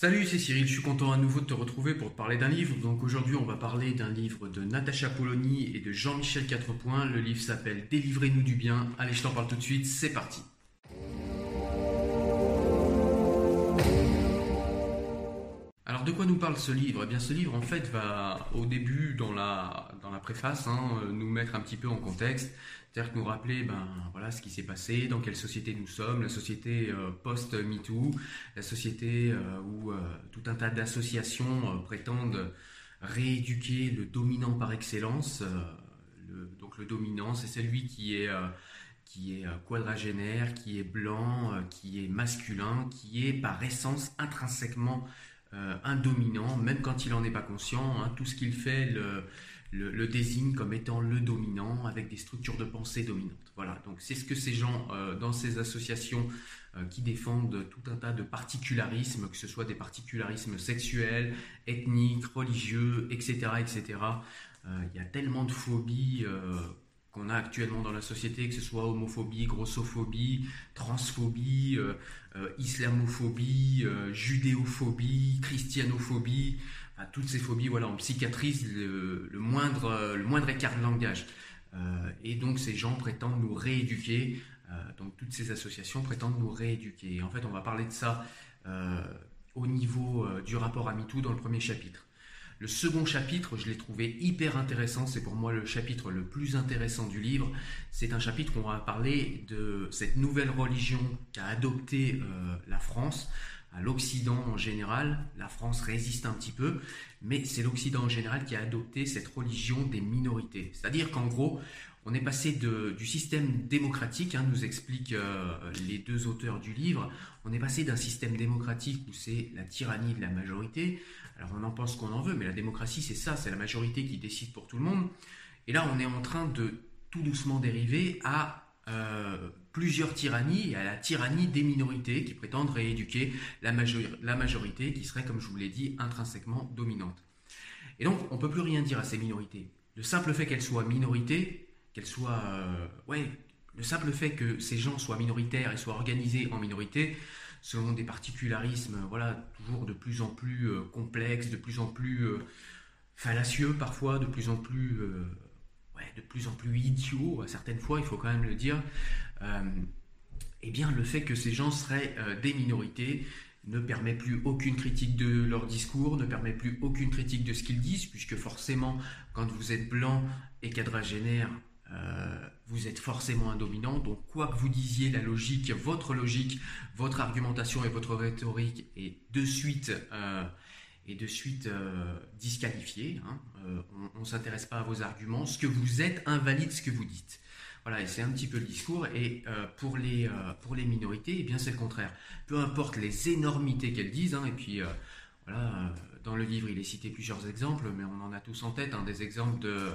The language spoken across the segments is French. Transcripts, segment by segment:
Salut, c'est Cyril, je suis content à nouveau de te retrouver pour te parler d'un livre. Donc aujourd'hui, on va parler d'un livre de Natacha Polony et de Jean-Michel Quatrepoint. Le livre s'appelle Délivrez-nous du bien. Allez, je t'en parle tout de suite, c'est parti. Alors de quoi nous parle ce livre? Eh bien ce livre en fait va au début dans la, dans la préface hein, euh, nous mettre un petit peu en contexte, c'est-à-dire nous rappeler ben, voilà, ce qui s'est passé, dans quelle société nous sommes, la société euh, post-MeToo, la société euh, où tout un tas d'associations prétendent rééduquer le dominant par excellence. le- donc le dominant c'est celui qui est... qui est quadragénaire, qui est blanc, qui est masculin, qui est par essence intrinsèquement euh, un dominant, même quand il n'en est pas conscient. hein, tout ce qu'il fait le, désigne comme étant le dominant, avec des structures de pensée dominantes. Voilà, donc c'est ce que ces gens euh, dans ces associations euh, qui défendent tout un tas de particularismes, que ce soit des particularismes sexuels, ethniques, religieux, etc., etc. Euh, Il y a tellement de phobies. Qu'on a actuellement dans la société, que ce soit homophobie, grossophobie, transphobie, euh, euh, islamophobie, euh, judéophobie, christianophobie, enfin, toutes ces phobies, voilà, on psychiatrise le, moindre, écart de langage. Et donc ces gens prétendent nous rééduquer, donc toutes ces associations prétendent nous rééduquer. En fait, on va parler de ça au niveau du rapport à MeToo dans le premier chapitre. Le second chapitre, je l'ai trouvé hyper intéressant, c'est pour moi le chapitre le plus intéressant du livre. C'est un chapitre où on va parler de cette nouvelle religion qu'a adoptée euh, la France, à l'Occident en général. La France résiste un petit peu, mais c'est l'Occident en général qui a adopté cette religion des minorités. C'est-à-dire qu'en gros, on est passé du système démocratique, hein, nous expliquent euh, les deux auteurs du livre, on est passé d'un système démocratique où c'est la tyrannie de la majorité, alors on en pense qu'on en veut, mais la démocratie c'est ça, c'est la majorité qui décide pour tout le monde. Et là on est en train de tout doucement dériver à euh, plusieurs tyrannies à la tyrannie des minorités qui prétendent rééduquer la, la majorité qui serait, comme je vous l'ai dit, intrinsèquement dominante. Et donc on ne peut plus rien dire à ces minorités. Le simple fait qu'elles soient minorités, qu'elles soient... euh, ouais, le simple fait que ces gens soient minoritaires et soient organisés en minorité, selon des particularismes, voilà, toujours de plus en plus euh, complexes, de plus en plus euh, fallacieux parfois, de plus en plus, de plus en plus idiots à certaines fois, il faut quand même le dire. Eh bien, le fait que ces gens seraient des minorités ne permet plus aucune critique de leur discours, ne permet plus aucune critique de ce qu'ils disent, puisque forcément, quand vous êtes blanc et quadragénaire, vous êtes forcément un dominant. Donc, quoi que vous disiez, la logique, votre logique, votre argumentation et votre rhétorique est de suite, euh, de suite euh, disqualifiée. hein. Euh, on ne s'intéresse pas à vos arguments. Ce que vous êtes invalide ce que vous dites. Voilà, et c'est un petit peu le discours. Et euh, pour, les, euh, pour les minorités, eh bien c'est le contraire. Peu importe les énormités qu'elles disent, hein, et puis euh, voilà, euh, dans le livre il est cité plusieurs exemples, mais on en a tous en tête, hein, des exemples de,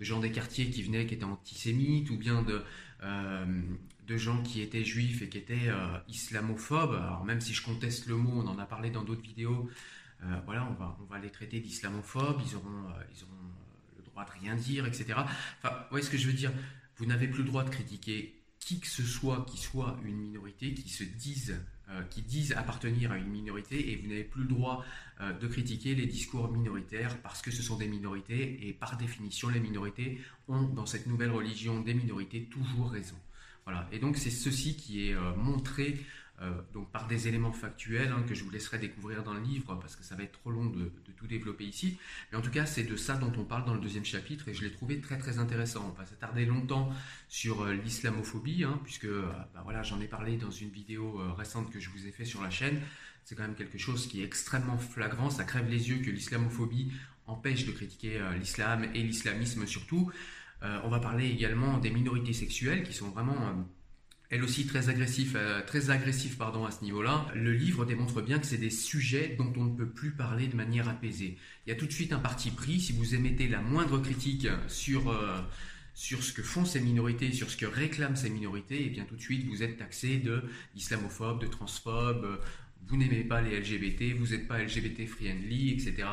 gens des quartiers qui venaient, qui étaient antisémites, ou bien de, euh, gens qui étaient juifs et qui étaient euh, islamophobes. Alors même si je conteste le mot, on en a parlé dans d'autres vidéos, euh, voilà, on va, on va les traiter d'islamophobes, ils auront, ils auront le droit de rien dire, etc. Enfin, vous voyez ce que je veux dire? Vous n'avez plus le droit de critiquer qui que ce soit qui soit une minorité, qui se euh, qui disent appartenir à une minorité, et vous n'avez plus le droit euh, de critiquer les discours minoritaires parce que ce sont des minorités, et par définition, les minorités ont dans cette nouvelle religion des minorités toujours raison. Voilà. Et donc c'est ceci qui est euh, montré euh, donc par des éléments factuels hein, que je vous laisserai découvrir dans le livre parce que ça va être trop long de, tout développer ici. Mais en tout cas, c'est de ça dont on parle dans le deuxième chapitre et je l'ai trouvé très très intéressant. On va s'attarder longtemps sur euh, l'islamophobie hein, puisque euh, bah, voilà, j'en ai parlé dans une vidéo récente que je vous ai fait sur la chaîne. C'est quand même quelque chose qui est extrêmement flagrant. Ça crève les yeux que l'islamophobie empêche de critiquer l'islam et l'islamisme surtout. on va parler également des minorités sexuelles qui sont vraiment elle aussi très agressif, euh, très agressif pardon, à ce niveau-là. Le livre démontre bien que c'est des sujets dont on ne peut plus parler de manière apaisée. Il y a tout de suite un parti pris. Si vous émettez la moindre critique sur, euh, sur ce que font ces minorités, sur ce que réclament ces minorités, et eh bien tout de suite vous êtes taxé de islamophobe, de transphobe. Vous n'aimez pas les LGBT, vous n'êtes pas LGBT friendly, etc.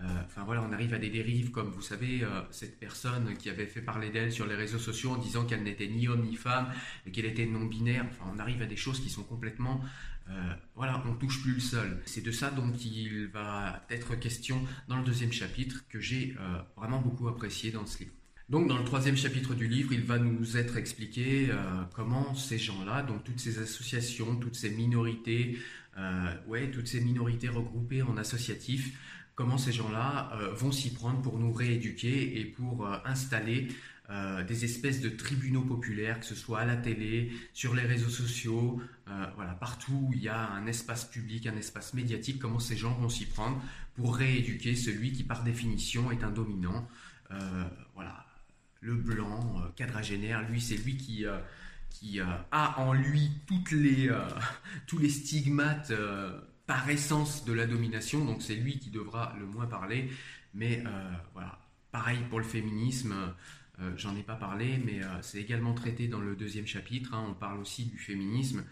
Euh, enfin voilà, on arrive à des dérives comme vous savez euh, cette personne qui avait fait parler d'elle sur les réseaux sociaux en disant qu'elle n'était ni homme ni femme et qu'elle était non binaire. Enfin, on arrive à des choses qui sont complètement euh, voilà, on touche plus le sol. C'est de ça dont il va être question dans le deuxième chapitre que j'ai vraiment beaucoup apprécié dans ce livre. Donc dans le troisième chapitre du livre, il va nous être expliqué comment ces gens-là, donc toutes ces associations, toutes ces minorités, ouais, toutes ces minorités regroupées en associatifs, comment ces gens-là euh, vont s'y prendre pour nous rééduquer et pour euh, installer euh, des espèces de tribunaux populaires, que ce soit à la télé, sur les réseaux sociaux, voilà, partout où il y a un espace public, un espace médiatique, comment ces gens vont s'y prendre pour rééduquer celui qui par définition est un dominant. voilà, le blanc, quadragénaire, lui c'est lui qui qui a en lui tous les stigmates par essence de la domination, donc c'est lui qui devra le moins parler. Mais euh, voilà, pareil pour le féminisme, euh, j'en ai pas parlé, mais euh, c'est également traité dans le deuxième chapitre. Hein. on parle aussi du féminisme,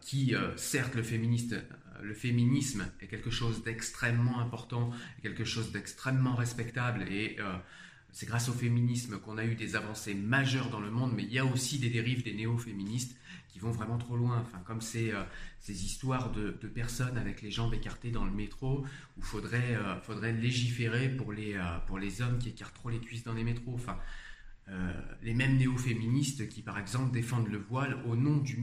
qui, certes, le, féministe, le féminisme est quelque chose d'extrêmement important, quelque chose d'extrêmement respectable et c'est grâce au féminisme qu'on a eu des avancées majeures dans le monde, mais il y a aussi des dérives des néo-féministes qui vont vraiment trop loin. Enfin, comme ces, euh, ces histoires de, personnes avec les jambes écartées dans le métro, où faudrait, euh, faudrait légiférer pour les, euh, pour les hommes qui écartent trop les cuisses dans les métros. Enfin, les mêmes néo-féministes qui, par exemple, défendent le voile au nom du,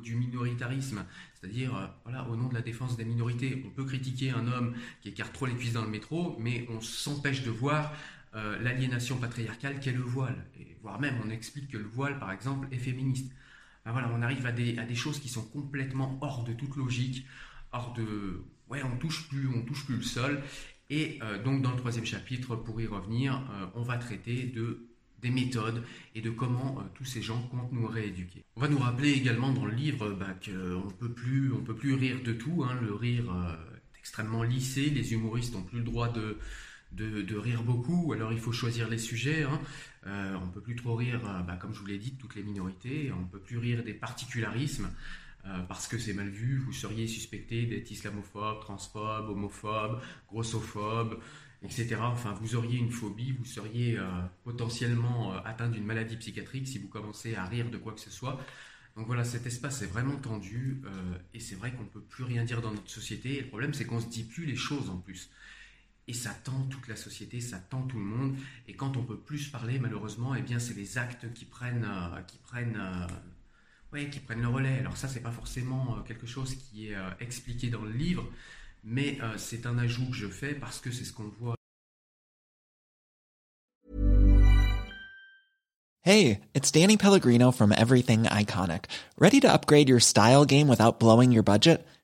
du minoritarisme, c'est-à-dire voilà, au nom de la défense des minorités. On peut critiquer un homme qui écarte trop les cuisses dans le métro, mais on s'empêche de voir euh, l'aliénation patriarcale qu'est le voile. Et voire même, on explique que le voile, par exemple, est féministe. Ben voilà, on arrive à des, à des, choses qui sont complètement hors de toute logique, hors de... Ouais, on touche plus, on touche plus le sol. Et euh, donc, dans le troisième chapitre, pour y revenir, euh, on va traiter de des méthodes et de comment tous ces gens comptent nous rééduquer. On va nous rappeler également dans le livre bah, qu'on peut plus, on peut plus rire de tout. Hein. Le rire est extrêmement lissé. Les humoristes n'ont plus le droit de, de, rire beaucoup, alors il faut choisir les sujets. Hein. Euh, on ne peut plus trop rire, euh, bah, comme je vous l'ai dit, de toutes les minorités. On ne peut plus rire des particularismes euh, parce que c'est mal vu. Vous seriez suspecté d'être islamophobe, transphobe, homophobe, grossophobe, etc. Enfin, vous auriez une phobie, vous seriez potentiellement atteint d'une maladie psychiatrique si vous commencez à rire de quoi que ce soit. Donc voilà, cet espace est vraiment tendu et c'est vrai qu'on ne peut plus rien dire dans notre société. Et le problème, c'est qu'on ne se dit plus les choses en plus. Et ça tend toute la société, ça tend tout le monde. Et quand on peut plus parler, malheureusement, eh bien, c'est les actes qui prennent, euh, qui prennent, euh, qui prennent le relais. Alors ça, c'est pas forcément euh, quelque chose qui est expliqué dans le livre, mais c'est un ajout que je fais parce que c'est ce qu'on voit. Hey, it's Danny Pellegrino from Everything Iconic. Ready to upgrade your style game without blowing your budget?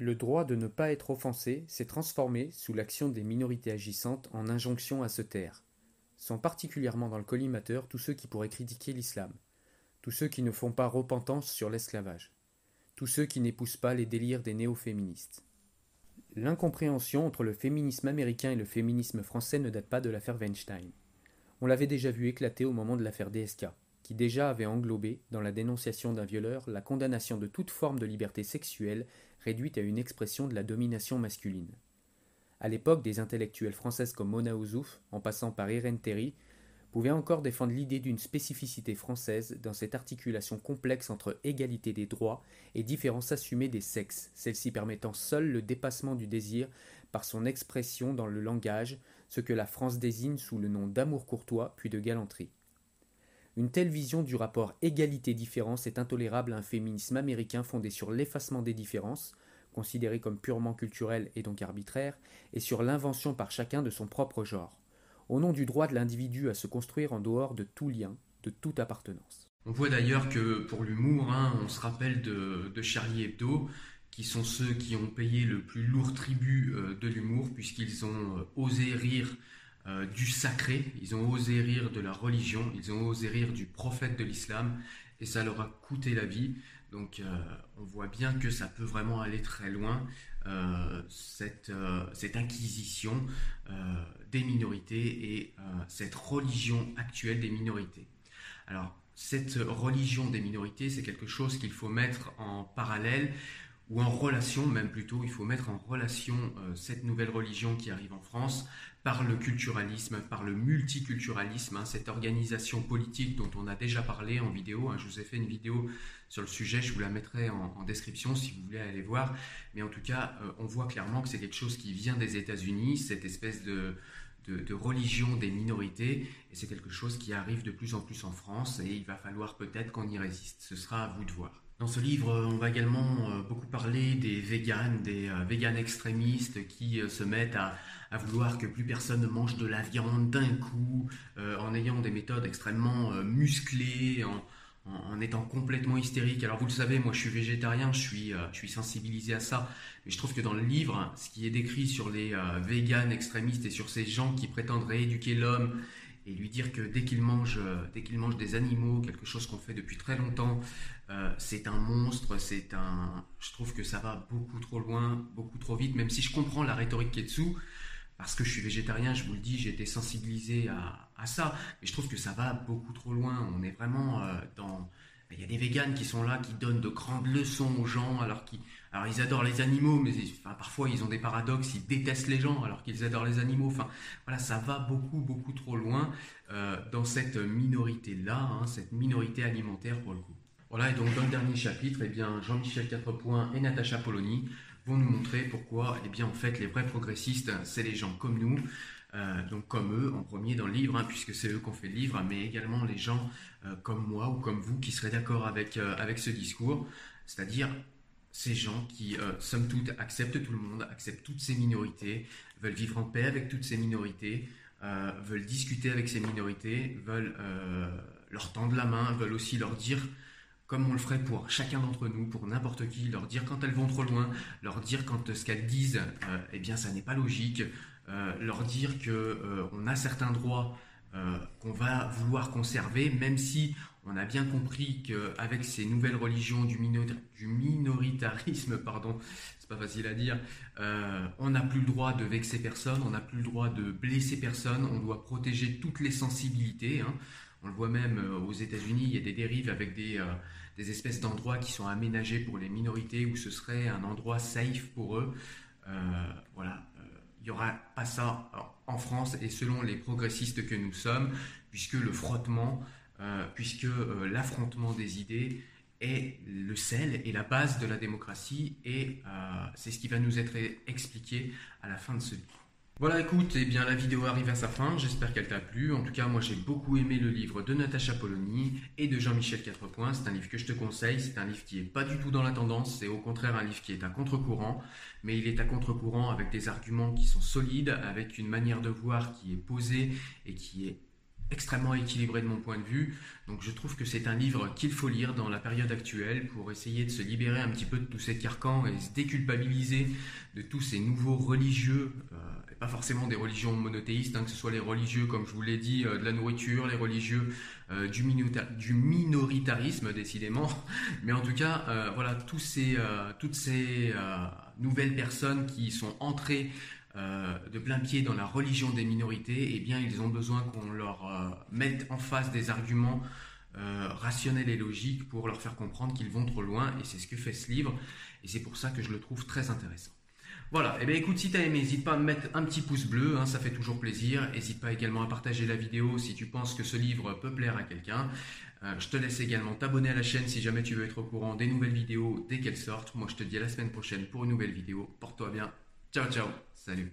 Le droit de ne pas être offensé s'est transformé, sous l'action des minorités agissantes, en injonction à se taire. Sont particulièrement dans le collimateur tous ceux qui pourraient critiquer l'islam, tous ceux qui ne font pas repentance sur l'esclavage, tous ceux qui n'épousent pas les délires des néo-féministes. L'incompréhension entre le féminisme américain et le féminisme français ne date pas de l'affaire Weinstein. On l'avait déjà vu éclater au moment de l'affaire DSK, qui déjà avait englobé, dans la dénonciation d'un violeur, la condamnation de toute forme de liberté sexuelle réduite à une expression de la domination masculine. À l'époque, des intellectuelles françaises comme Mona Ouzouf, en passant par Irène Terry, pouvaient encore défendre l'idée d'une spécificité française dans cette articulation complexe entre égalité des droits et différence assumée des sexes, celle-ci permettant seule le dépassement du désir par son expression dans le langage, ce que la France désigne sous le nom d'amour courtois puis de galanterie. Une telle vision du rapport égalité-différence est intolérable à un féminisme américain fondé sur l'effacement des différences, considérées comme purement culturelles et donc arbitraires, et sur l'invention par chacun de son propre genre, au nom du droit de l'individu à se construire en dehors de tout lien, de toute appartenance. On voit d'ailleurs que pour l'humour, hein, on se rappelle de, de, Charlie Hebdo, qui sont ceux qui ont payé le plus lourd tribut euh, de l'humour, puisqu'ils ont euh, osé rire euh, du sacré, ils ont osé rire de la religion, ils ont osé rire du prophète de l'islam, et ça leur a coûté la vie. Donc euh, on voit bien que ça peut vraiment aller très loin, euh, cette, cette, inquisition des minorités et cette religion actuelle des minorités. Alors cette religion des minorités, c'est quelque chose qu'il faut mettre en parallèle ou en relation, même plutôt, il faut mettre en relation euh, cette nouvelle religion qui arrive en France par le culturalisme, par le multiculturalisme, hein, cette organisation politique dont on a déjà parlé en vidéo. Hein. je vous ai fait une vidéo sur le sujet, je vous la mettrai en, description si vous voulez aller voir. Mais en tout cas, euh, on voit clairement que c'est quelque chose qui vient des États-Unis, cette espèce de, de, religion des minorités, et c'est quelque chose qui arrive de plus en plus en France, et il va falloir peut-être qu'on y résiste. Ce sera à vous de voir. Dans ce livre, on va également euh, beaucoup parler des véganes, des euh, véganes extrémistes qui euh, se mettent à, vouloir que plus personne ne mange de la viande d'un coup, en ayant des méthodes extrêmement musclées, en, étant complètement hystérique. Alors vous le savez, moi je suis végétarien, je suis, je suis sensibilisé à ça, mais je trouve que dans le livre, ce qui est décrit sur les véganes extrémistes et sur ces gens qui prétendent rééduquer l'homme et lui dire que dès qu'il mange, dès qu'il mange des animaux, quelque chose qu'on fait depuis très longtemps, euh, c'est un monstre, c'est un. Je trouve que ça va beaucoup trop loin, beaucoup trop vite, même si je comprends la rhétorique qui est dessous, parce que je suis végétarien, je vous le dis, j'ai été sensibilisé à, ça, mais je trouve que ça va beaucoup trop loin. On est vraiment euh, dans. Il y a des véganes qui sont là, qui donnent de grandes leçons aux gens, alors qu'ils adorent les animaux, mais parfois ils ont des paradoxes, ils détestent les gens alors qu'ils adorent les animaux. Enfin voilà, ça va beaucoup beaucoup trop loin euh, dans cette minorité là, hein, cette minorité alimentaire pour le coup. Voilà, et donc dans le dernier chapitre, eh bien, Jean-Michel Quatrepoint et Natacha Polony vont nous montrer pourquoi, eh bien, en fait, les vrais progressistes, c'est les gens comme nous, donc comme eux en premier dans le livre, hein, puisque c'est eux qui ont fait le livre, mais également les gens euh, comme moi ou comme vous qui seraient d'accord avec, euh, avec ce discours, c'est-à-dire ces gens qui, somme toute, acceptent tout le monde, acceptent toutes ces minorités, veulent vivre en paix avec toutes ces minorités, veulent discuter avec ces minorités, veulent leur tendre la main, veulent aussi leur dire comme on le ferait pour chacun d'entre nous, pour n'importe qui, leur dire quand elles vont trop loin, leur dire quand ce qu'elles disent, euh, eh bien, ça n'est pas logique, euh, leur dire que euh, on a certains droits qu'on va vouloir conserver, même si on a bien compris qu'avec ces nouvelles religions du, minoritarisme, pardon, c'est pas facile à dire, on n'a plus le droit de vexer personne, on n'a plus le droit de blesser personne, on doit protéger toutes les sensibilités. Hein. On le voit même aux États-Unis, il y a des dérives avec des, des espèces d'endroits qui sont aménagés pour les minorités où ce serait un endroit safe pour eux. Euh, voilà, euh, il n'y aura pas ça en France et selon les progressistes que nous sommes, puisque le frottement, euh, puisque l'affrontement des idées est le sel et la base de la démocratie et c'est ce qui va nous être expliqué à la fin de ce livre. Voilà, écoute, eh bien la vidéo arrive à sa fin, j'espère qu'elle t'a plu. En tout cas, moi j'ai beaucoup aimé le livre de Natacha Polony et de Jean-Michel Quatrepoint. C'est un livre que je te conseille, c'est un livre qui est pas du tout dans la tendance, c'est au contraire un livre qui est à contre-courant, mais il est à contre-courant avec des arguments qui sont solides, avec une manière de voir qui est posée et qui est extrêmement équilibré de mon point de vue. Donc je trouve que c'est un livre qu'il faut lire dans la période actuelle pour essayer de se libérer un petit peu de tous ces carcans et se déculpabiliser de tous ces nouveaux religieux, euh, pas forcément des religions monothéistes, hein, que ce soit les religieux, comme je vous l'ai dit, euh, de la nourriture, les religieux euh, du, minoritarisme décidément, mais en tout cas, voilà, tous ces, toutes ces nouvelles personnes qui sont entrées euh, de plein pied dans la religion des minorités, eh bien, ils ont besoin qu'on leur euh, mette en face des arguments euh, rationnels et logiques pour leur faire comprendre qu'ils vont trop loin. Et c'est ce que fait ce livre. Et c'est pour ça que je le trouve très intéressant. Voilà, et eh bien écoute, si tu as aimé, n'hésite pas à me mettre un petit pouce bleu, hein, ça fait toujours plaisir. N'hésite pas également à partager la vidéo si tu penses que ce livre peut plaire à quelqu'un. je te laisse également t'abonner à la chaîne si jamais tu veux être au courant des nouvelles vidéos dès qu'elles sortent. Moi je te dis à la semaine prochaine pour une nouvelle vidéo. Porte-toi bien. Ciao ciao. Salut.